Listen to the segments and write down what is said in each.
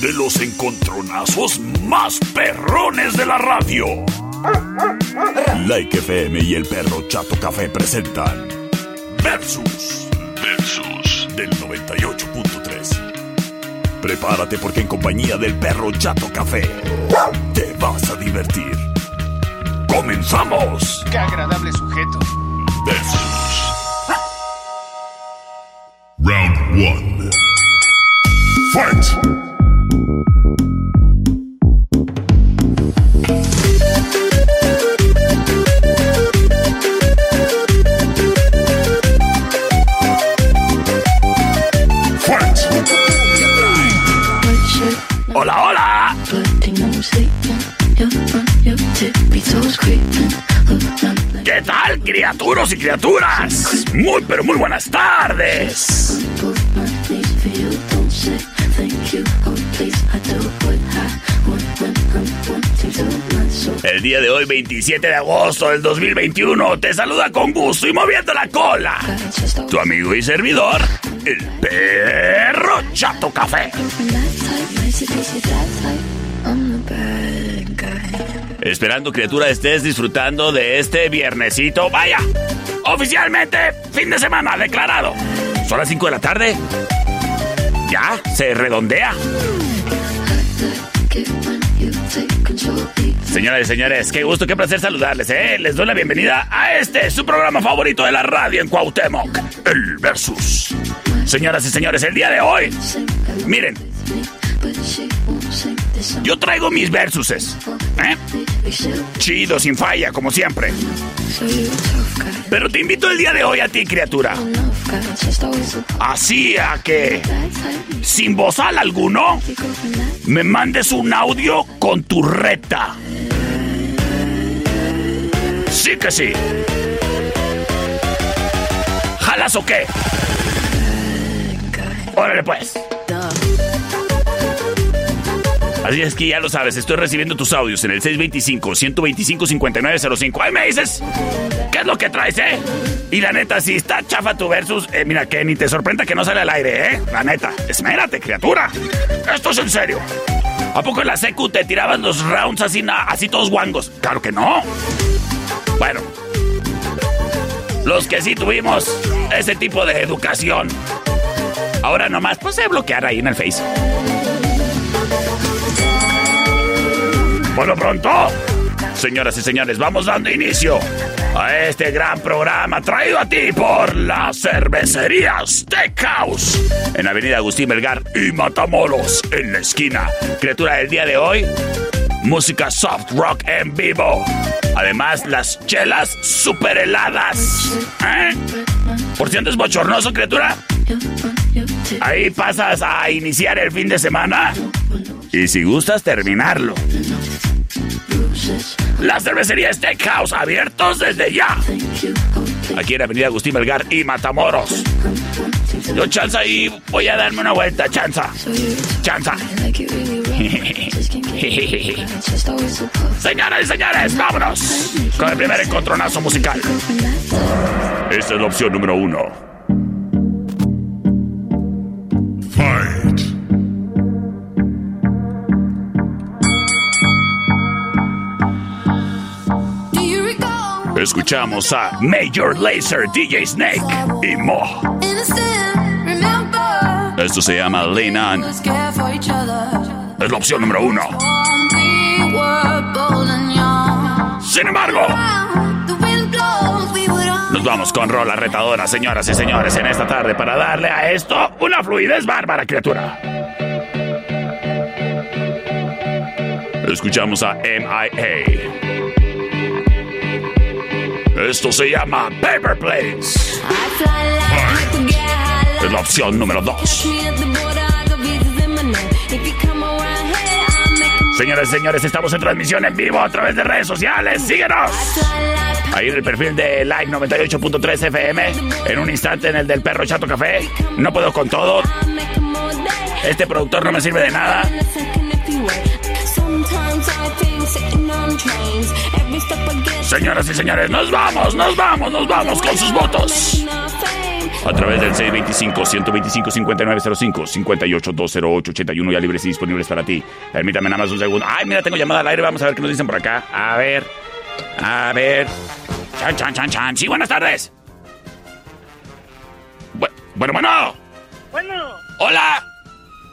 de los encontronazos más perrones de la radio. Like FM y el perro Chato Café presentan Versus. Versus del 98.3. Prepárate porque en compañía del perro Chato Café te vas a divertir. ¡Comenzamos! ¡Qué agradable sujeto! Versus. Round 1. Fight! ¡Hola, hola! ¿Qué tal, criaturas y criaturas? Muy, pero muy buenas tardes. El día de hoy, 27 de agosto del 2021, te saluda con gusto y moviendo la cola. Tu amigo y servidor, el perro Chato Café. Esperando, criatura, estés disfrutando de este viernesito. Vaya, oficialmente, fin de semana declarado. Son las 5 de la tarde. Ya, se redondea. Señoras y señores, qué gusto, qué placer saludarles, ¿eh? Les doy la bienvenida a este, su programa favorito de la radio en Cuauhtémoc, el Versus. Señoras y señores, el día de hoy, miren, yo traigo mis versuses, ¿eh? Chido, sin falla, como siempre. Pero te invito el día de hoy a ti, criatura. Así a que, sin bozal alguno, me mandes un audio con tu reta. Sí que sí. ¿Jalas o qué? Órale pues. Así es que ya lo sabes, estoy recibiendo tus audios en el 625-125-5905. Ahí me dices, ¿qué es lo que traes, eh? Y la neta, si está chafa tu versus, eh, mira, que ni te sorprenda que no sale al aire, eh. La neta, esmérate, criatura. Esto es en serio. ¿A poco en la secu te tiraban los rounds así, así todos guangos? Claro que no. Bueno, los que sí tuvimos ese tipo de educación. Ahora nomás, pues se bloquear ahí en el Face. Por lo pronto, señoras y señores, vamos dando inicio a este gran programa traído a ti por la cervecería Steakhouse en Avenida Agustín Melgar y Matamoros en la esquina. Criatura del día de hoy, música soft rock en vivo. Además, las chelas super heladas. ¿Eh? Por si andas bochornoso, criatura. Ahí pasas a iniciar el fin de semana. Y si gustas, terminarlo. La cervecería Steakhouse, abiertos desde ya. Aquí en Avenida Agustín Melgar y Matamoros. Yo, chanza, y voy a darme una vuelta, chanza. Chanza. Señoras y señores, vámonos con el primer encontronazo musical. Esta es la opción número uno. Escuchamos a Major Lazer, DJ Snake y Mo. Esto se llama Lean. Es la opción número uno. Sin embargo, nos vamos con rola retadora, señoras y señores, en esta tarde para darle a esto una fluidez bárbara, criatura. Escuchamos a MIA. Esto se llama Paper Planes. Es la opción número 2. Señoras y señores, estamos en transmisión en vivo a través de redes sociales. Síguenos. Ahí en el perfil de Like 98.3 FM. En un instante en el del perro Chato Café. No puedo con todo. Este productor no me sirve de nada. Señoras y señores, nos vamos, nos vamos, nos vamos con sus votos. A través del 625-125-5905, 58-208-81 ya libres y disponibles para ti. Permítame nada más un segundo. Ay, mira, tengo llamada al aire. Vamos a ver qué nos dicen por acá. A ver. A ver. Chan, chan, chan, chan. Sí, buenas tardes. bueno, bueno. Bueno. Hola.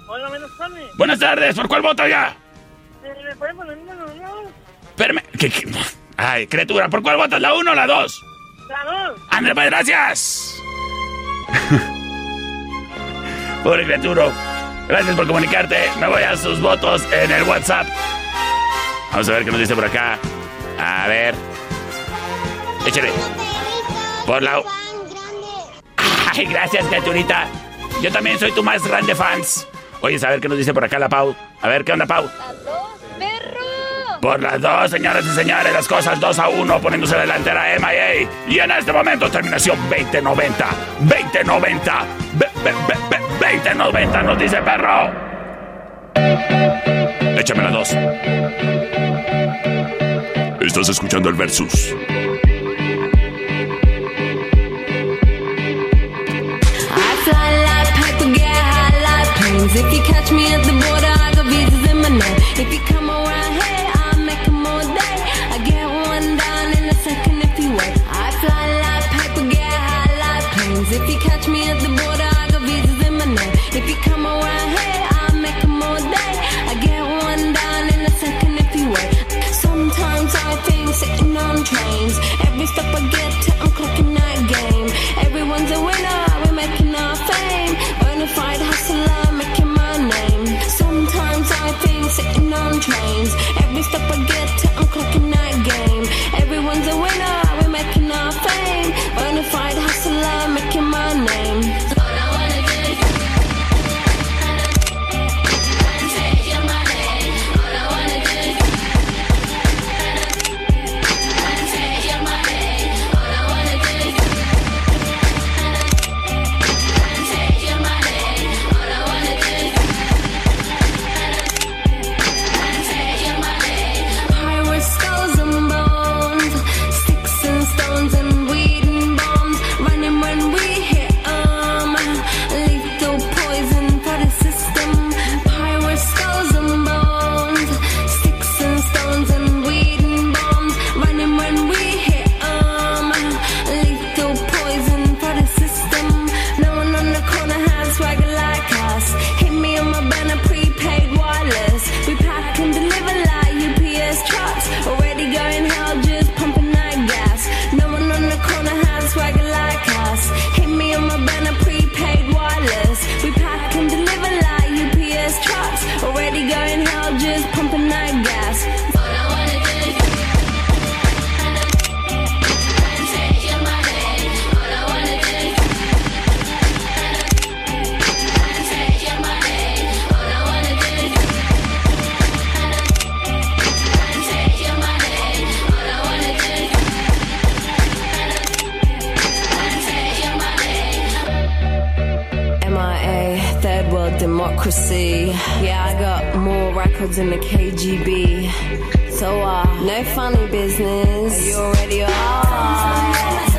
Hola, buenas tardes. Buenas tardes. ¿Por cuál voto ya? Eh, ¿Me pueden poner? Espérame. ¿Qué, qué? Ay, criatura, ¿por cuál votas? ¿La uno o la dos? La dos. André, pues gracias. Pobre criatura. Gracias por comunicarte. Me voy a sus votos en el WhatsApp. Vamos a ver qué nos dice por acá. A ver. Échale. Por la. Ay, gracias, criaturita. Yo también soy tu más grande fans. Oye, a ver qué nos dice por acá la Pau. A ver, ¿qué onda, Pau? Por las dos, señoras y señores, las cosas 2 a 1, poniéndose delantera MIA. Y en este momento, terminación 2090. 2090. 2090, nos dice perro. Échame la 2. Estás escuchando el versus. If you catch Basta pag democracy. Yeah, I got more records than the KGB. So, uh, no funny business. You already are.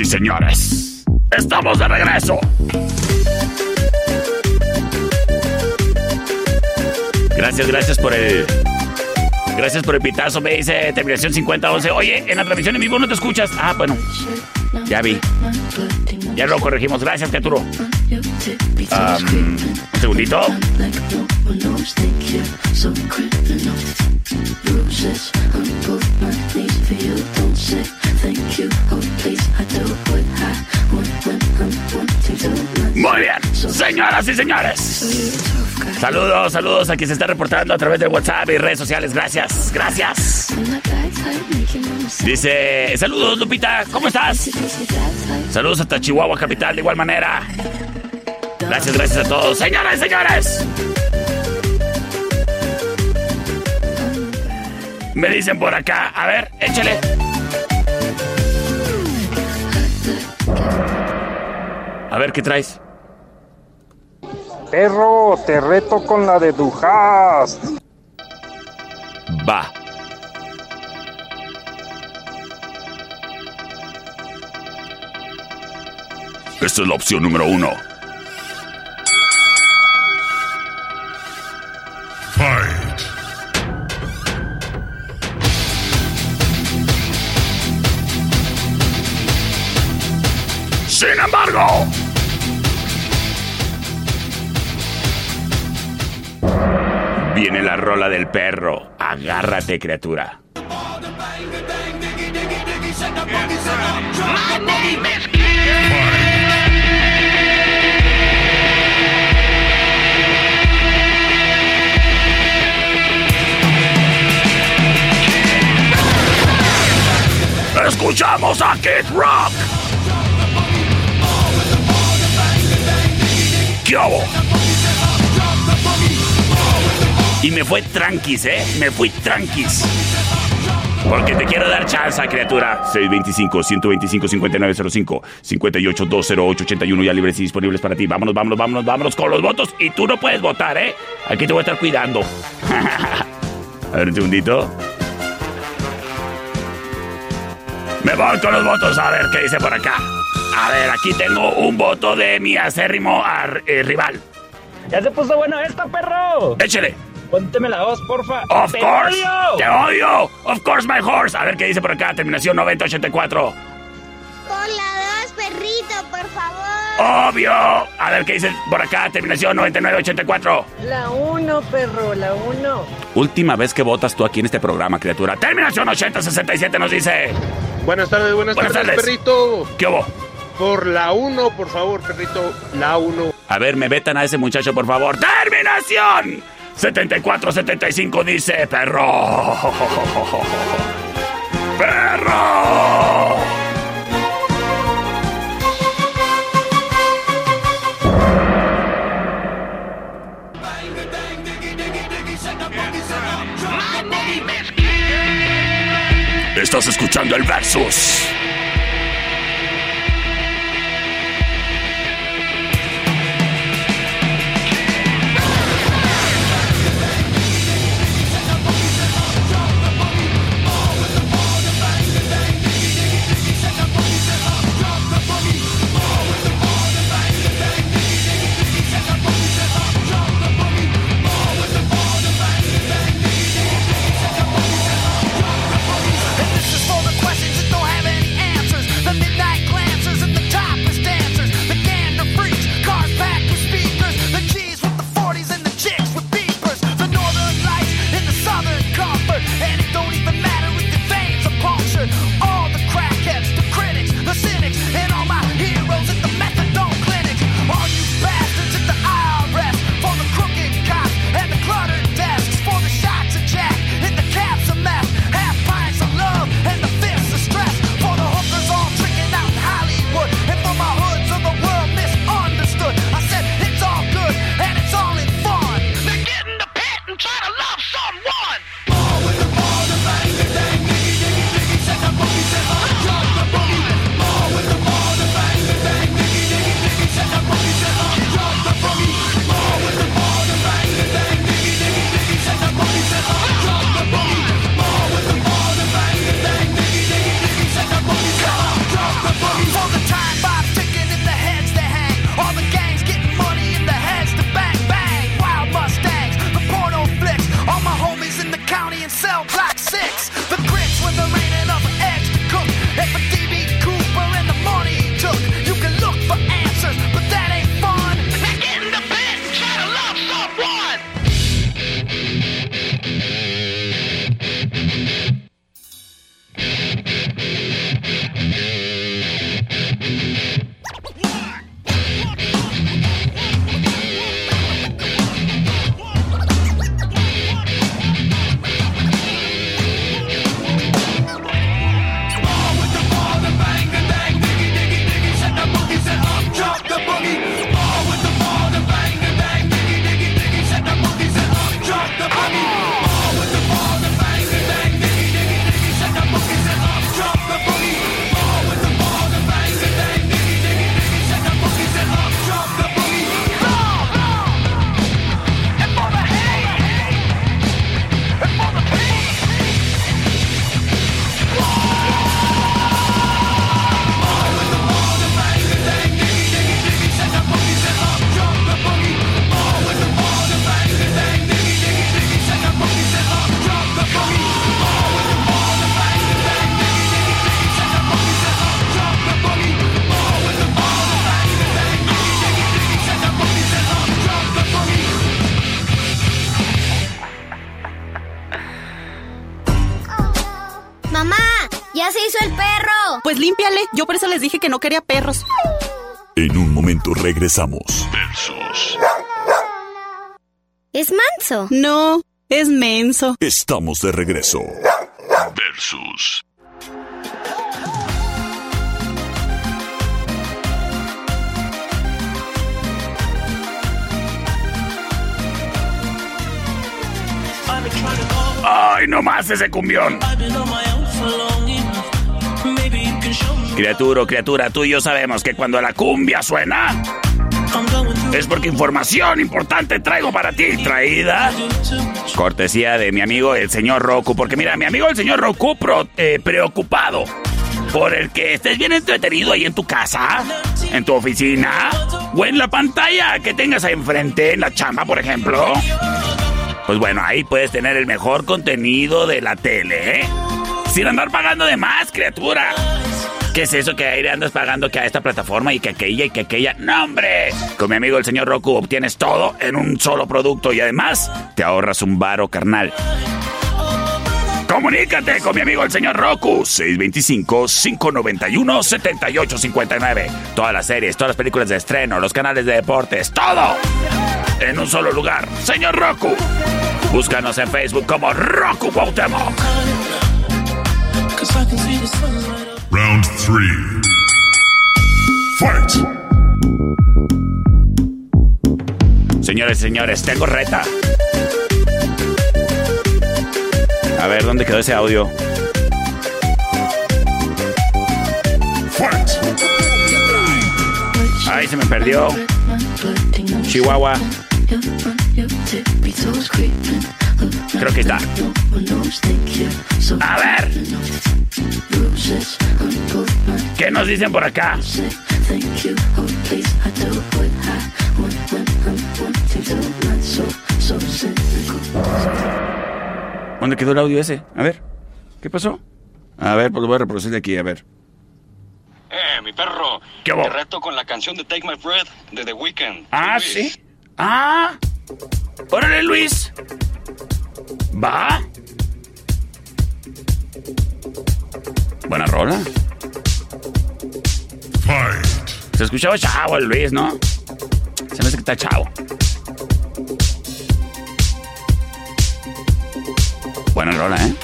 Y señores, estamos de regreso. Gracias, gracias por el. Gracias por el pitazo, me dice terminación 5011. Oye, en la transmisión en vivo no te escuchas. Ah, bueno. Ya vi. Ya lo corregimos. Gracias, Caturo. Um, un segundito. Muy bien, señoras y señores. Saludos, saludos a quien se está reportando a través de WhatsApp y redes sociales. Gracias, gracias. Dice, saludos Lupita, ¿cómo estás? Saludos hasta Chihuahua Capital de igual manera. Gracias, gracias a todos. Señoras y señores. Me dicen por acá, a ver, échale. A ver, ¿qué traes? Perro, te reto con la de Dujas. Va. Esta es la opción número uno. Fight. Sin viene la rola del perro. Agárrate, criatura. Escuchamos a Kid Rock. ¿Qué? Y me fue tranquis, ¿eh? Me fui tranquis. Porque te quiero dar chance, criatura. 625-125-5905, 58-208-81 ya libres y disponibles para ti. Vámonos, vámonos, vámonos, vámonos con los votos. Y tú no puedes votar, ¿eh? Aquí te voy a estar cuidando. a ver, un segundito. Me voy con los votos a ver qué dice por acá. A ver, aquí tengo un voto de mi acérrimo ar- eh, rival. ¡Ya se puso bueno esta, perro! Échale. Pónteme la voz, porfa. Of ¡Te course. odio! Te odio. Of course, my horse. A ver qué dice por acá. Terminación 9084. Con la dos, perrito, por favor. Obvio. A ver qué dice por acá. Terminación 9984. La uno, perro, la uno. Última vez que votas tú aquí en este programa, criatura. Terminación 8067 nos dice. Buenas tardes, buenas, Buenas tardes, tardes. perrito. ¿Qué hubo? Por la 1, por favor, perrito. La 1. A ver, me vetan a ese muchacho, por favor. ¡Terminación! 7475 dice perro. ¡Perro! Estás escuchando el Versus. Yo por eso les dije que no quería perros. En un momento regresamos. Versus. Es manso. No, es menso. Estamos de regreso. Versus. Ay, no más ese cumbión. Criatura, criatura, tú y yo sabemos que cuando la cumbia suena es porque información importante traigo para ti, traída cortesía de mi amigo el señor Roku, porque mira, mi amigo el señor Roku eh, preocupado por el que estés bien entretenido ahí en tu casa, en tu oficina o en la pantalla que tengas ahí enfrente, en la chamba, por ejemplo. Pues bueno, ahí puedes tener el mejor contenido de la tele, ¿eh? Sin andar pagando de más, criatura. ¿Qué es eso que ahí andas pagando que a esta plataforma y que aquella y que aquella? ¡No, hombre! Con mi amigo el señor Roku obtienes todo en un solo producto y además te ahorras un varo carnal. Comunícate con mi amigo el señor Roku, 625-591-7859. Todas las series, todas las películas de estreno, los canales de deportes, todo en un solo lugar. Señor Roku, búscanos en Facebook como Roku Cuauhtémoc. Round 3. Fight. Señores y señores, tengo reta. A ver, ¿dónde quedó ese audio? Fight. Ay, se me perdió. Chihuahua. Creo que está. A ver. ¿Qué nos dicen por acá? ¿Dónde quedó el audio ese? A ver. ¿Qué pasó? A ver, pues lo voy a reproducir de aquí, a ver. Eh, mi perro. ¿Qué? Te reto con la canción de Take My Breath de The Weeknd. Ah, sí. Ah. Órale, Luis. Va. Buena rola. Fight. Se escuchaba chavo el Luis, ¿no? Se me hace que está chavo. Buena rola, ¿eh?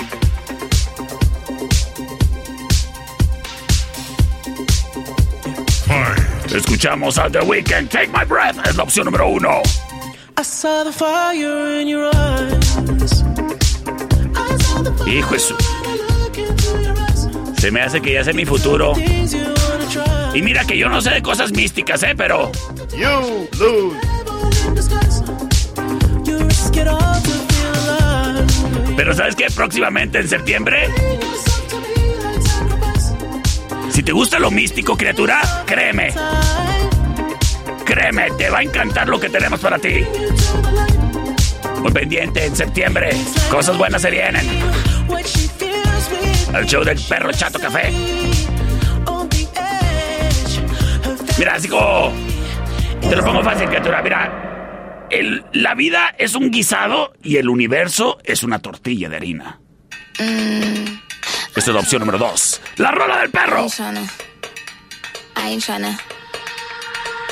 Fight. Escuchamos a The Weeknd. Take My Breath es la opción número uno. Hijo de su... Se me hace que ya sé mi futuro. Y mira que yo no sé de cosas místicas, ¿eh? Pero... You lose. Pero ¿sabes qué? Próximamente en septiembre... Si te gusta lo místico, criatura, créeme. Créeme, te va a encantar lo que tenemos para ti. Muy pendiente, en septiembre. Cosas buenas se vienen. El show del perro chato café. Mira, así como... Te lo pongo fácil, criatura. Mira, el- la vida es un guisado y el universo es una tortilla de harina. Esta es la opción número dos. La rola del perro. I ain't tryna. Yeah,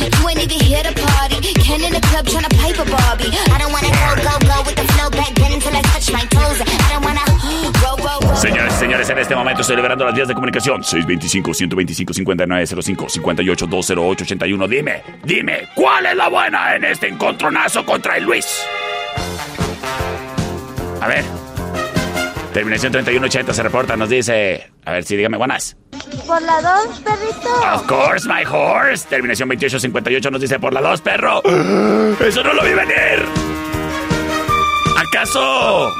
You ain't even here to party. Ken in the club tryna pipe a Barbie. I don't wanna go, go, go with the flow back then until I touch my toes. I don't wanna. Señores señores, en este momento estoy liberando las vías de comunicación. 625-125-5905, 58-208-81. Dime, dime, ¿cuál es la buena en este encontronazo contra el Luis? A ver. Terminación 3180 se reporta, nos dice... A ver, sí, dígame, buenas. Por la dos, perrito. Of course, my horse. Terminación 2858 nos dice por la 2, perro. Eso no lo vi venir. ¿Acaso?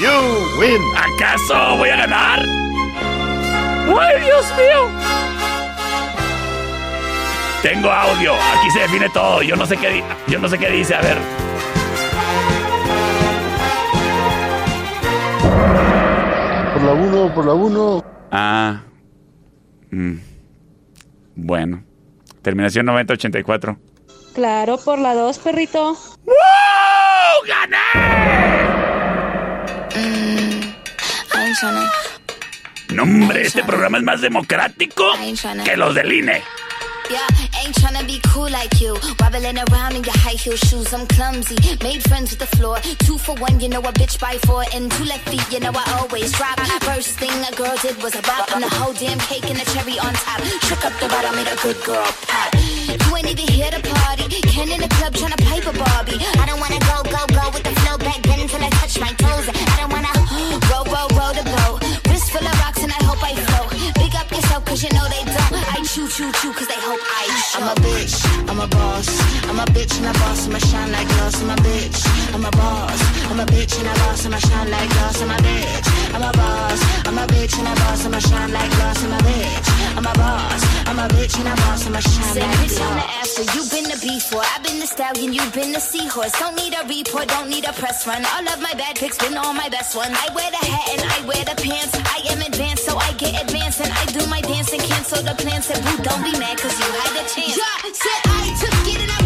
You win. ¿Acaso voy a ganar? ¡Ay, Dios mío! Tengo audio. Aquí se define todo. Yo no sé qué, di- yo no sé qué dice. A ver. Por la 1, por la 1. Ah. Mm. Bueno. Terminación 9084. Claro, por la 2, perrito. ¡Wow! ¡Gané! No, hombre, este programa es más democrático que los del INE. Yeah, ain't tryna be cool like you. Wobbling around in your high heel shoes, I'm clumsy. Made friends with the floor. Two for one, you know a bitch by four. And two left feet, you know I always drop. First thing a girl did was a bop. And the whole damn cake and the cherry on top. Shook up the bottom, made a good girl pop. You ain't even here to party. Ken in the club tryna pipe a Barbie. I don't wanna go, go, go with the flow back then until I touch my toes. Cause you know they don't. I chew, chew, chew cause they hope I. I'm a bitch, I'm a boss. I'm a bitch and a boss, I'ma shine like glass. I'm a bitch, I'm a boss. I'm a bitch and a boss, I'ma shine like glass. I'm a bitch, I'm a boss. I'm a bitch and a boss, I'ma shine like glass. I'm a bitch, I'm a boss. I'm a bitch and a boss, I'ma shine like glass. on the after, you've been the before. I've been the stallion, you've been the seahorse. Don't need a report, don't need a press run. All of my bad pics been all my best ones. I wear the hat and I wear the pants. I am advanced, so I get advanced and I do my dance and cancel the plans. Said, boo, don't be mad cause you had a chance. Yeah, said I took it and I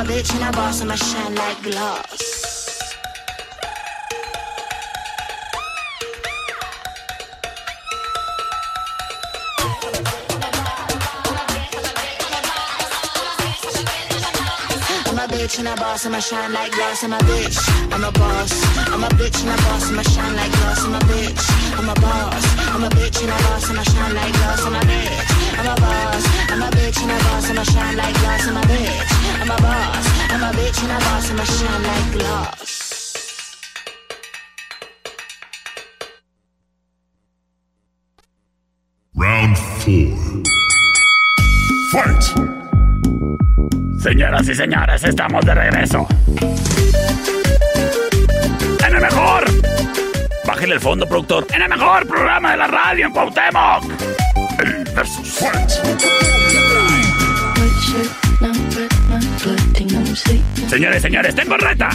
a bitch and a boss. and I'ma shine like glass. I'm a bitch and a boss, I'ma shine like glass. I'm a bitch, I'm a boss. I'm a bitch and a boss, and I'ma shine like glass. I'm a bitch, I'm a boss. I'm a bitch and a boss, and I'ma shine like glass. I'm a bitch, I'm a boss. I'm a bitch and a boss, and I'ma shine like glass. I'm a bitch, I'm a boss. I'm a bitch and a boss, I'ma shine like glass. Round 4. Fight! Señoras y señores, estamos de regreso. En el mejor. Bájale el fondo, productor. En el mejor programa de la radio en Cuauhtémoc. El versus Fight. Señores, señores, tengo reta.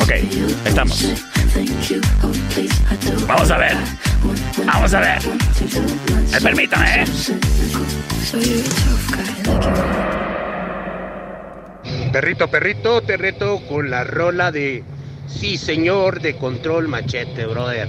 Ok, estamos. Vamos a ver. Vamos a ver. Eh, permítame, ¿eh? Perrito, perrito, te reto con la rola de Sí, señor, de control machete, brother.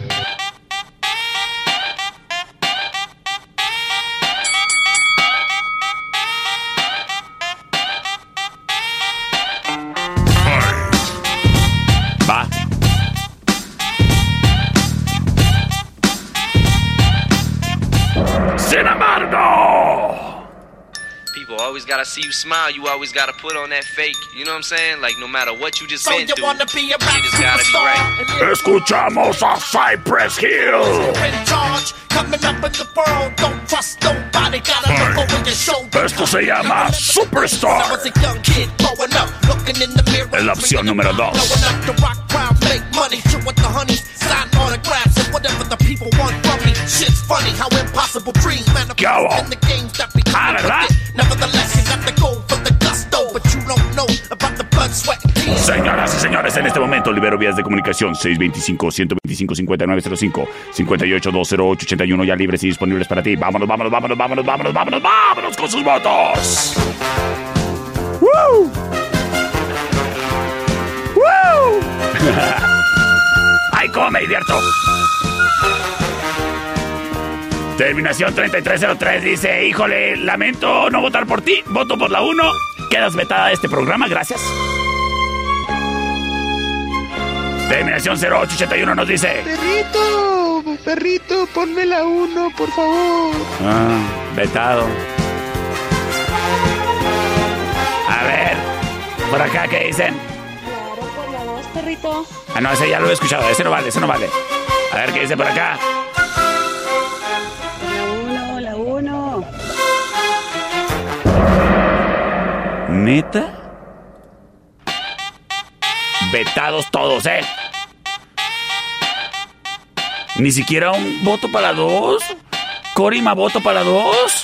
See you smile. You always gotta put on that fake. You know what I'm saying? Like no matter what you just So been you through, wanna be a you just gotta be right. Escuchamos a Cypress Hill. in charge, coming up in the world. Don't trust nobody, gotta look over your shoulder. Esto se llama When I was a young kid growing up, looking in the mirror. Es la opción número dos. Blowing up the rock crowd, make money, chill with the honeys, sign autographs and whatever the people want from me. Shit's funny how impossible dreams manifest in the games that become Ah, ¿verdad? addicted. Nevertheless, Señoras y señores, en este momento libero vías de comunicación 625-125-5905, 58-208-81 ya libres y disponibles para ti. Vámonos, vámonos, vámonos, vámonos, vámonos, vámonos, vámonos con sus votos. ¡Woo! ¡Woo! ¡Ay, cómo me divierto! Terminación 3303 dice, híjole, lamento no votar por ti, voto por la 1. Quedas vetada de este programa, gracias. Terminación 0881 nos dice, Perrito, perrito, ponme la 1, por favor. ah, vetado. A ver, por acá, ¿qué dicen? Claro, por la 2, perrito. Ah, no, ese ya lo he escuchado. Ese no vale, ese no vale. A ver qué dice por acá. La uno, la uno. ¿Neta? Vetados todos, ¿eh? Ni siquiera un voto para dos. Corima, voto para dos.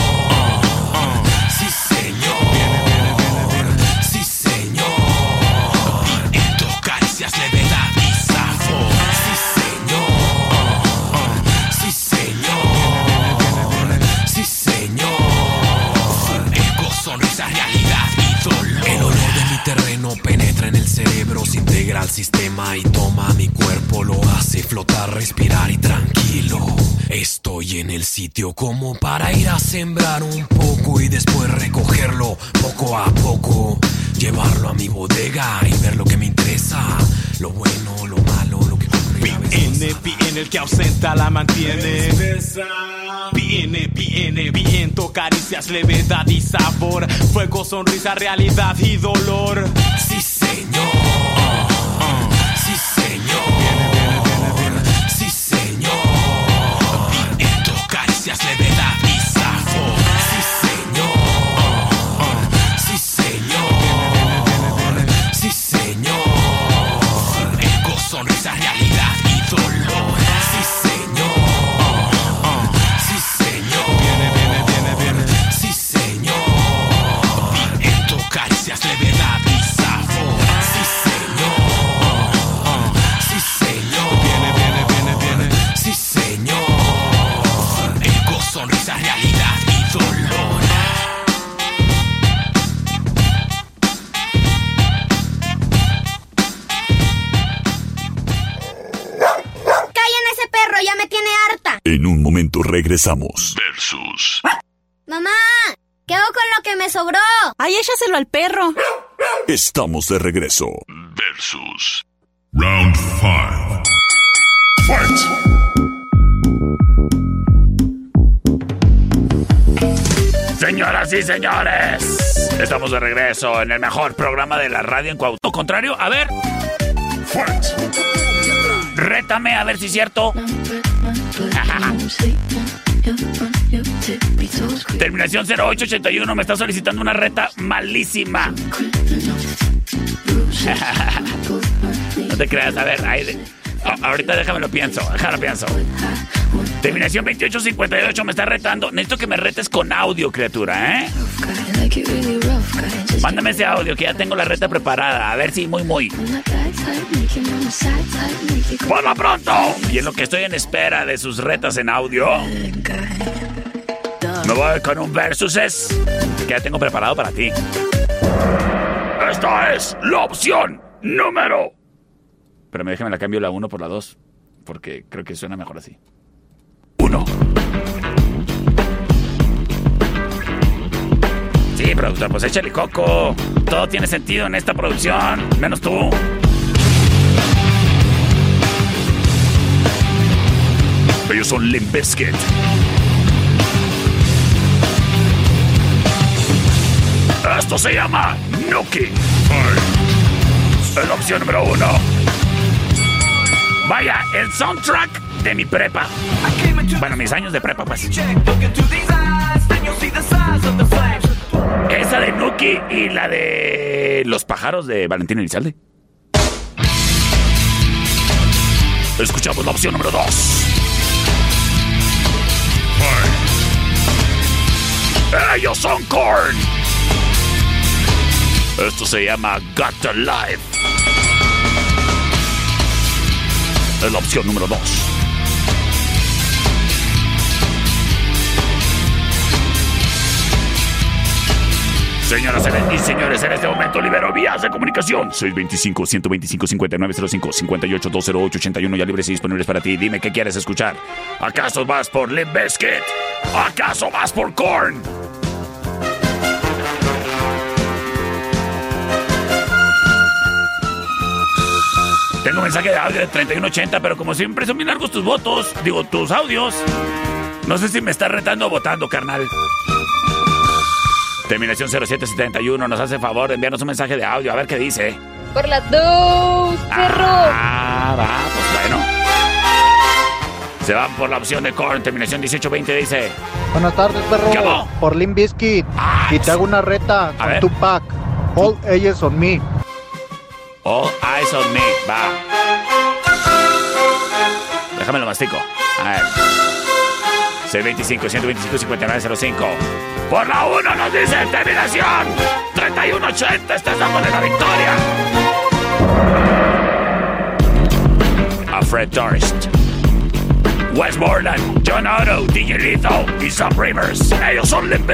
Cerebro, se integra al sistema y toma mi cuerpo, lo hace flotar, respirar y tranquilo. Estoy en el sitio como para ir a sembrar un poco y después recogerlo poco a poco. Llevarlo a mi bodega y ver lo que me interesa. Lo bueno, lo malo, lo que Viene, viene el que ausenta la mantiene. Viene, viene, viento, caricias, levedad y sabor. Fuego, sonrisa, realidad y dolor. Sí, señor. Regresamos. Versus. ¡Mamá! ¿Qué hago con lo que me sobró? Ay, échaselo al perro. Estamos de regreso. Versus. Round 5. Señoras y señores, estamos de regreso en el mejor programa de la radio en Cuauhtémoc. Contrario, a ver. Rétame a ver si es cierto. Terminación 0881 me está solicitando una reta malísima. no te creas, a ver, ahí ahorita déjame lo pienso, déjame lo pienso. Terminación 2858 me está retando. Necesito que me retes con audio, criatura, ¿eh? Mándame ese audio que ya tengo la reta preparada. A ver si muy, muy. ¡Por lo pronto! Y en lo que estoy en espera de sus retas en audio, me voy con un versus que ya tengo preparado para ti. Esta es la opción número. Pero me déjame la cambio la 1 por la 2, porque creo que suena mejor así. 1. productor, pues échale coco. Todo tiene sentido en esta producción, menos tú. Ellos son Limp. Esto se llama Nuki. Es la opción número uno. Vaya, el soundtrack de mi prepa. Bueno, mis años de prepa, pues. Esa de Nuki y la de Los pájaros de Valentín Elizalde. Escuchamos la opción número dos. Ellos son Korn. Esto se llama Got to Life. La opción número 2. Señoras y señores, en este momento libero vías de comunicación. 625-125-5905, 58-208-81 ya libres y disponibles para ti. Dime qué quieres escuchar. ¿Acaso vas por Limp Bizkit? ¿Acaso vas por Korn? Tengo mensaje de audio de 3180, pero como siempre son bien largos tus votos, digo, tus audios. No sé si me estás retando o votando, carnal. Terminación 0771 nos hace favor de enviarnos un mensaje de audio, a ver qué dice. Por las dos, perro. Ah, va, pues bueno. Se van por la opción de Korn, terminación 1820 dice. Buenas tardes, perro. ¿Qué hago? Por Limp Bizkit. y te hago una reta con ver. tu pack. All Ages on Me. All eyes on me, va. Déjame lo mastico. A ver. 625 125 5905 Por la 1 nos dice terminación 3180 estás dándole la victoria A Fred Durst Westmoreland, John Otto, DJ Lethal y Sam Rivers Ellos son Limp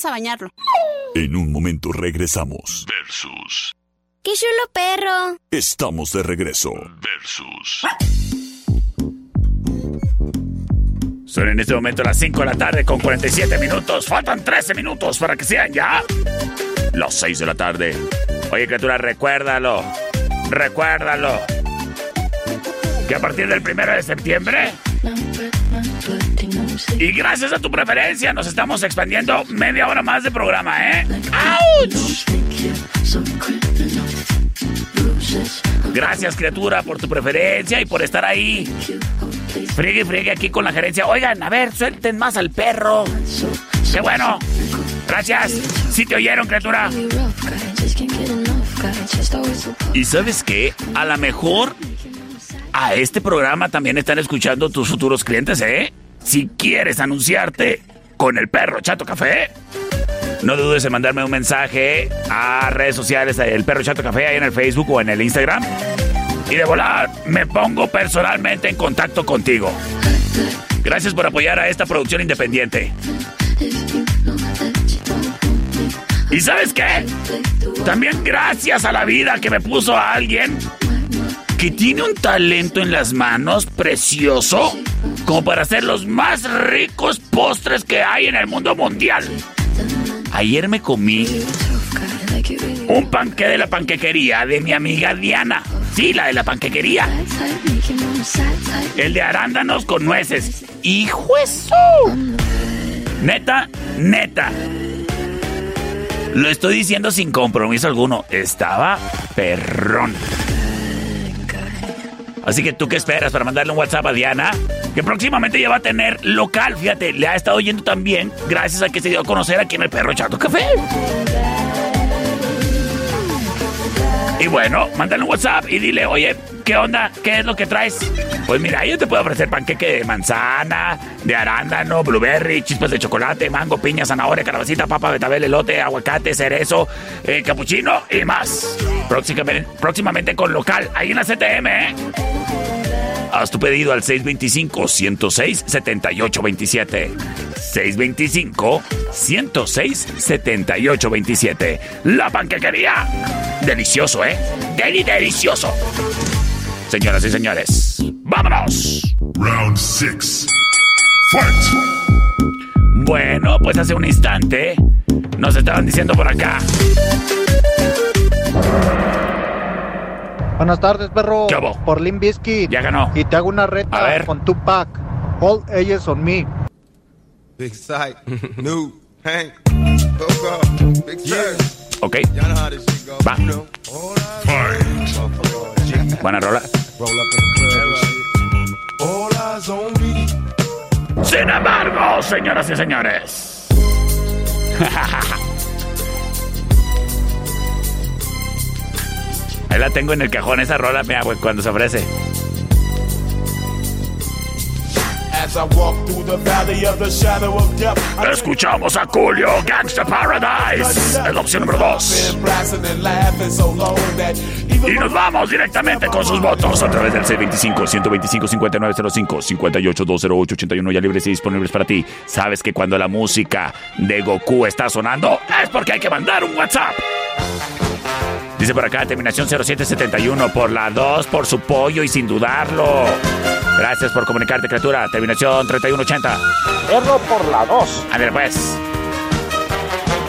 Vamos a bañarlo. En un momento regresamos. Versus. ¡Qué chulo perro! Estamos de regreso. Versus. Son en este momento las 5 de la tarde con 47 minutos. Faltan 13 minutos para que sean ya las 6 de la tarde. Oye, criatura, recuérdalo. Recuérdalo. Que a partir del primero de septiembre. Y gracias a tu preferencia nos estamos expandiendo media hora más de programa, ¿eh? ¡Auch! Gracias, criatura, por tu preferencia y por estar ahí. Friegue, friegue aquí con la gerencia. Oigan, a ver, suelten más al perro. ¡Qué bueno! Gracias. Sí te oyeron, criatura. ¿Y sabes qué? A lo mejor a este programa también están escuchando tus futuros clientes, ¿eh? Si quieres anunciarte con el perro Chato Café, no dudes en mandarme un mensaje a redes sociales, el perro Chato Café, ahí en el Facebook o en el Instagram. Y de volar, me pongo personalmente en contacto contigo. Gracias por apoyar a esta producción independiente. ¿Y sabes qué? También gracias a la vida que me puso a alguien que tiene un talento en las manos precioso como para hacer los más ricos postres que hay en el mundo mundial. Ayer me comí un panque de la panquequería de mi amiga Diana. Sí, la de la panquequería. El de arándanos con nueces. ¡Hijo eso! Neta, neta. Lo estoy diciendo sin compromiso alguno. Estaba perrón. Así que tú qué esperas para mandarle un WhatsApp a Diana, que próximamente ya va a tener local, fíjate, le ha estado oyendo también gracias a que se dio a conocer aquí en el Perro Chato Café. Y bueno, mándale un WhatsApp y dile, oye, ¿qué onda? ¿Qué es lo que traes? Pues mira, yo te puedo ofrecer panqueque de manzana, de arándano, blueberry, chispas de chocolate, mango, piña, zanahoria, calabacita, papa, betabel, elote, aguacate, cerezo, eh, capuchino y más. Próximamente, próximamente con local, ahí en la CTM, ¿eh? Haz tu pedido al 625-106-7827. 625-106-7827. La panquequería. Delicioso, ¿eh? Deli delicioso. Señoras y señores, vámonos. Round 6. Fight. Bueno, pues hace un instante nos estaban diciendo por acá. Buenas tardes, perro. ¿Qué hubo? Por Bizkit. Ya ganó. Y te hago una reta A ver. con Tupac. All ages on me. Big Sight, New, Hank, Coco, Big Sight. Ok. Va. Know. Buena rola. Roll up in the club and shit. All eyes on me. Sin embargo, señoras y señores. Ahí la tengo en el cajón, esa rola, mira, güey, cuando se ofrece. As I walk through the valley of the shadow of death, I Escuchamos a Julio, Gangsta Paradise. Es la opción número 2. been blasting and laughing so long that even Y nos vamos directamente con sus votos a través del C25-125-5905, 58-208-81 ya libres y disponibles para ti. Sabes que cuando la música de Goku está sonando es porque hay que mandar un WhatsApp. Dice por acá, terminación 0771 por la 2, por su pollo y sin dudarlo. Gracias por comunicarte, criatura. Terminación 3180. Perro por la 2. A ver, pues.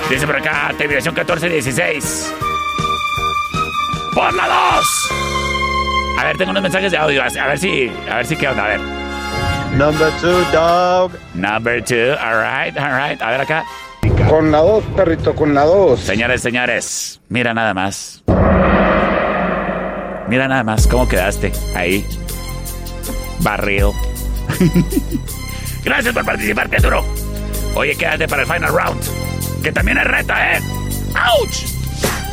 Dice por acá, terminación 1416. Por la 2. A ver, tengo unos mensajes de audio. A ver si, a ver si qué onda. A ver. Number two, dog. Number two. All right, all right. A ver acá. Con la 2, perrito, con la 2. Señores, señores. Mira nada más. Mira nada más cómo quedaste ahí. Barril. Gracias por participar, criatura. Oye, quédate para el final round. Que también es reta, ¿eh? ¡Ouch!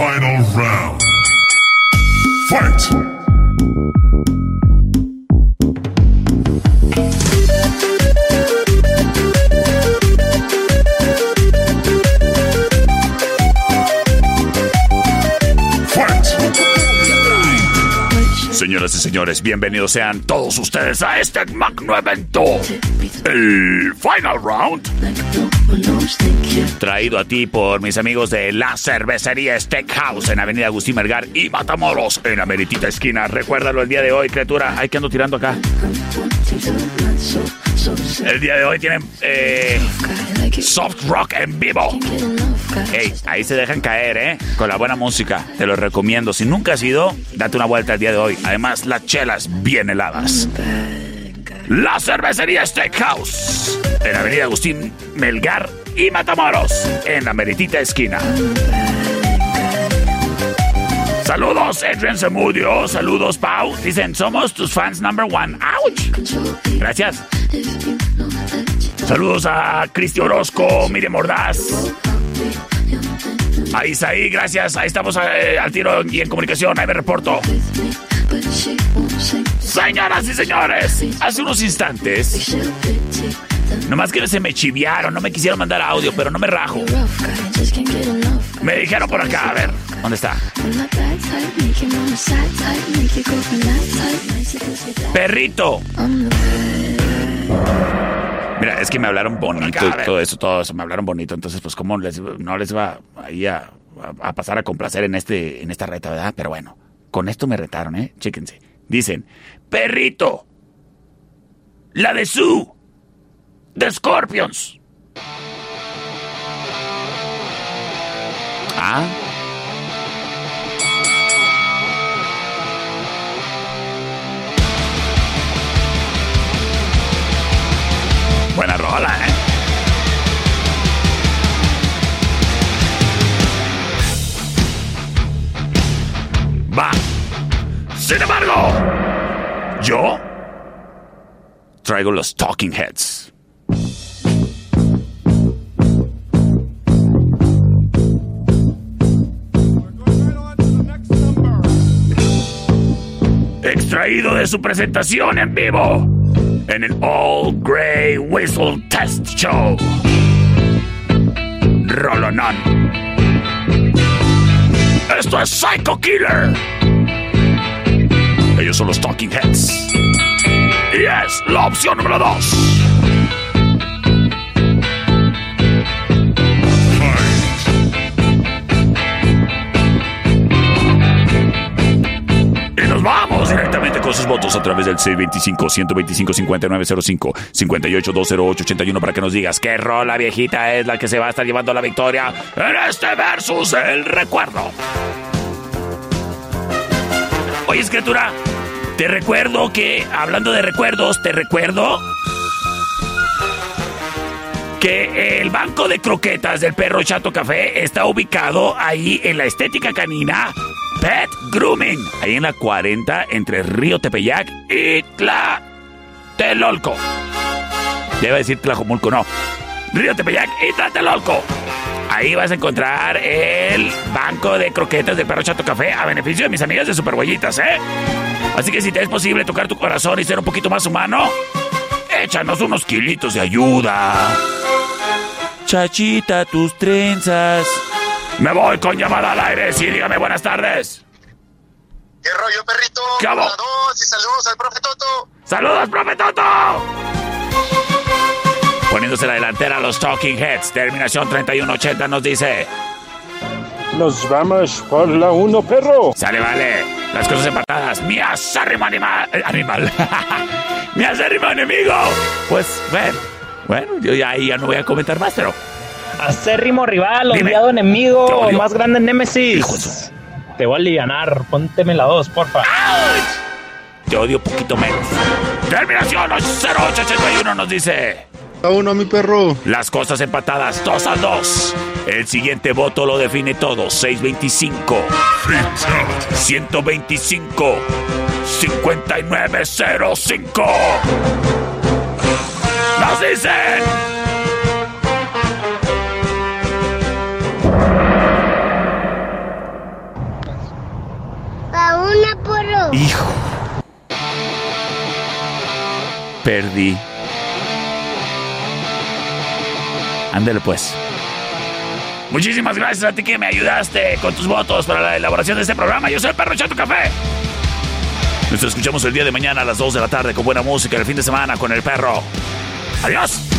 Final round. Fight! Señoras y señores, bienvenidos sean todos ustedes a este magno evento, el Final Round. Traído a ti por mis amigos de la cervecería Steakhouse en Avenida Agustín Melgar y Matamoros en la meritita esquina. Recuérdalo el día de hoy, criatura. Hay que ando tirando acá. El día de hoy tienen eh, soft rock en vivo. Ey, ahí se dejan caer, ¿eh? Con la buena música. Te lo recomiendo. Si nunca has ido, date una vuelta el día de hoy. Además, las chelas bien heladas. La cervecería Steakhouse. En Avenida Agustín Melgar y Matamoros. En la meritita esquina. Saludos, Adrian Zamudio. Saludos, Pau. Dicen, somos tus fans number one. ¡Ouch! Gracias. Saludos a Cristi Orozco, Miriam Mordaz. A Isaí, gracias. Ahí estamos eh, al tiro y en comunicación. Ahí me reporto. Señoras y señores, hace unos instantes. Nomás que se me chiviaron, no me quisieron mandar audio, pero no me rajo. Me dijeron por acá, a ver, ¿dónde está? Perrito. Mira, es que me hablaron bonito y todo eso, todo eso, me hablaron bonito. Entonces, pues, ¿cómo les, no les va ahí a, a- a pasar a complacer en, este, en esta reta, verdad? Pero bueno, con esto me retaron, ¿eh? Chéquense. Dicen, perrito, la de Sue, de Scorpions. Ah. Buena rola, ¿eh? Va. Sin embargo, yo traigo los Talking Heads. Extraído de su presentación en vivo en el All Grey Whistle Test Show. Rolonón. Esto es Psycho Killer. Ellos son los Talking Heads. Y es la opción número 2. Y nos vamos directamente con sus votos a través del 625-125-5905, 58-208-81 para que nos digas qué rola viejita es la que se va a estar llevando la victoria en este versus el recuerdo. Oye, escritura, te recuerdo que, hablando de recuerdos, te recuerdo que el banco de croquetas del perro Chato Café está ubicado ahí en la estética canina Pet Grooming, ahí en la 40 entre Río Tepeyac y Tlatelolco. Debe decir Tlajomulco, no. Río Tepeyac y Tlatelolco. Ahí vas a encontrar el banco de croquetas del perro Chato Café a beneficio de mis amigas de Superhuellitas, ¿eh? Así que si te es posible tocar tu corazón y ser un poquito más humano, échanos unos kilitos de ayuda. Chachita, tus trenzas. Me voy con llamada al aire, sí, dígame buenas tardes. ¿Qué rollo, perrito? ¿Qué hago? Y saludos al profe Toto. ¡Saludos, profe Toto! Poniéndose la delantera a los Talking Heads. Terminación 3180 nos dice. Nos vamos por la uno, perro. Sale, vale. Las cosas empatadas. Mi acérrimo animal. eh, Animal. Mi acérrimo enemigo. Pues, bueno. Bueno, yo ya, no voy a comentar más, pero. Acérrimo rival, Dime. odiado enemigo, más grande Némesis. Hijo de su- Te voy a alivianar, pónteme la dos, porfa. Te odio poquito menos. Terminación 0881 nos dice. A uno, mi perro. Las cosas empatadas, 2 a 2. El siguiente voto lo define todo. 625. 125. 5905. Nos dicen. A una porro. Hijo. Perdí. Ándale pues. Muchísimas gracias a ti que me ayudaste con tus votos para la elaboración de este programa. Yo soy el Perro Chato Café. Nos escuchamos el día de mañana a las 2 de la tarde con buena música el fin de semana con el perro. Adiós.